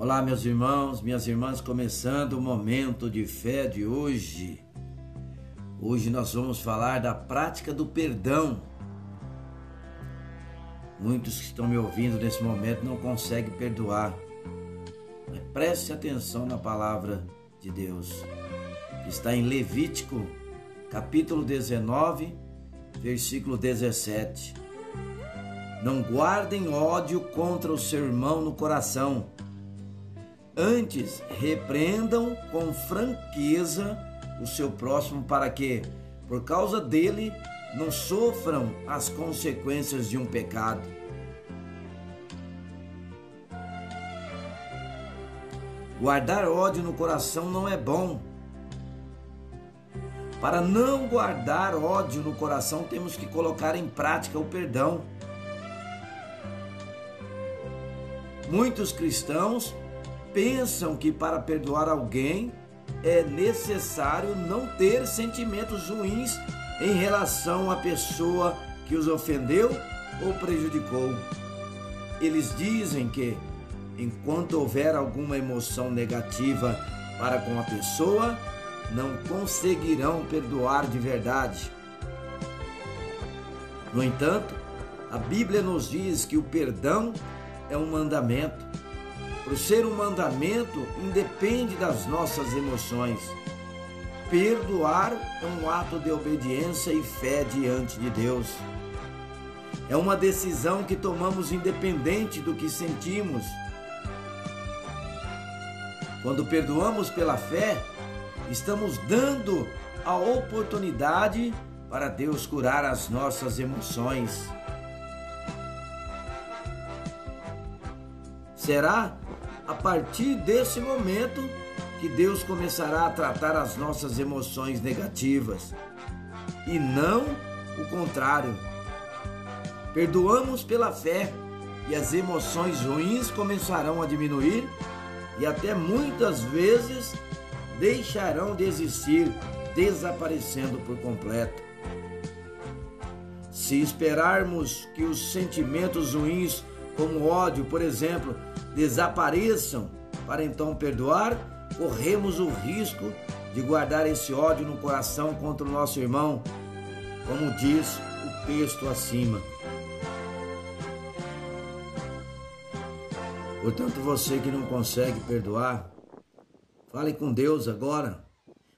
Olá, meus irmãos, minhas irmãs, começando o momento de fé de hoje. Hoje nós vamos falar da prática do perdão. Muitos que estão me ouvindo nesse momento não conseguem perdoar. Mas preste atenção na palavra de Deus, está em Levítico, capítulo 19, versículo 17. Não guardem ódio contra o seu irmão no coração Antes, repreendam com franqueza o seu próximo para que, por causa dele, não sofram as consequências de um pecado. Guardar ódio no coração não é bom. Para não guardar ódio no coração, temos que colocar em prática o perdão. Muitos cristãos pensam que para perdoar alguém é necessário não ter sentimentos ruins em relação à pessoa que os ofendeu ou prejudicou. Eles dizem que enquanto houver alguma emoção negativa para com a pessoa, não conseguirão perdoar de verdade. No entanto, a Bíblia nos diz que o perdão é um mandamento por ser um mandamento, independe das nossas emoções. Perdoar é um ato de obediência e fé diante de Deus. É uma decisão que tomamos independente do que sentimos. Quando perdoamos pela fé, estamos dando a oportunidade para Deus curar as nossas emoções. Será a partir desse momento que Deus começará a tratar as nossas emoções negativas e não o contrário. Perdoamos pela fé e as emoções ruins começarão a diminuir e até muitas vezes deixarão de existir, desaparecendo por completo. Se esperarmos que os sentimentos ruins, como ódio, por exemplo, desapareçam para então perdoar, corremos o risco de guardar esse ódio no coração contra o nosso irmão, como diz o texto acima. Portanto, você que não consegue perdoar, fale com Deus agora,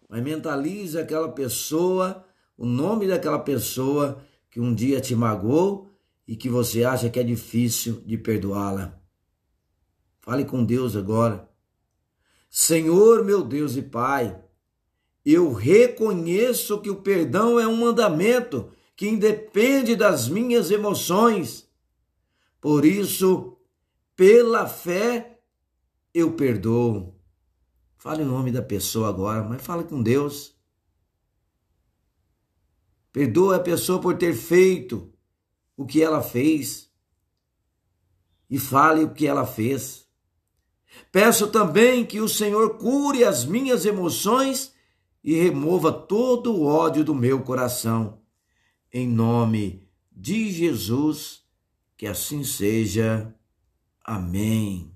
mas mentalize aquela pessoa, o nome daquela pessoa que um dia te magoou e que você acha que é difícil de perdoá-la. Fale com Deus agora. Senhor, meu Deus e Pai, eu reconheço que o perdão é um mandamento que independe das minhas emoções. Por isso, pela fé, eu perdoo. Fale o nome da pessoa agora, mas fale com Deus. Perdoa a pessoa por ter feito o que ela fez. E fale o que ela fez. Peço também que o Senhor cure as minhas emoções e remova todo o ódio do meu coração. Em nome de Jesus, que assim seja. Amém.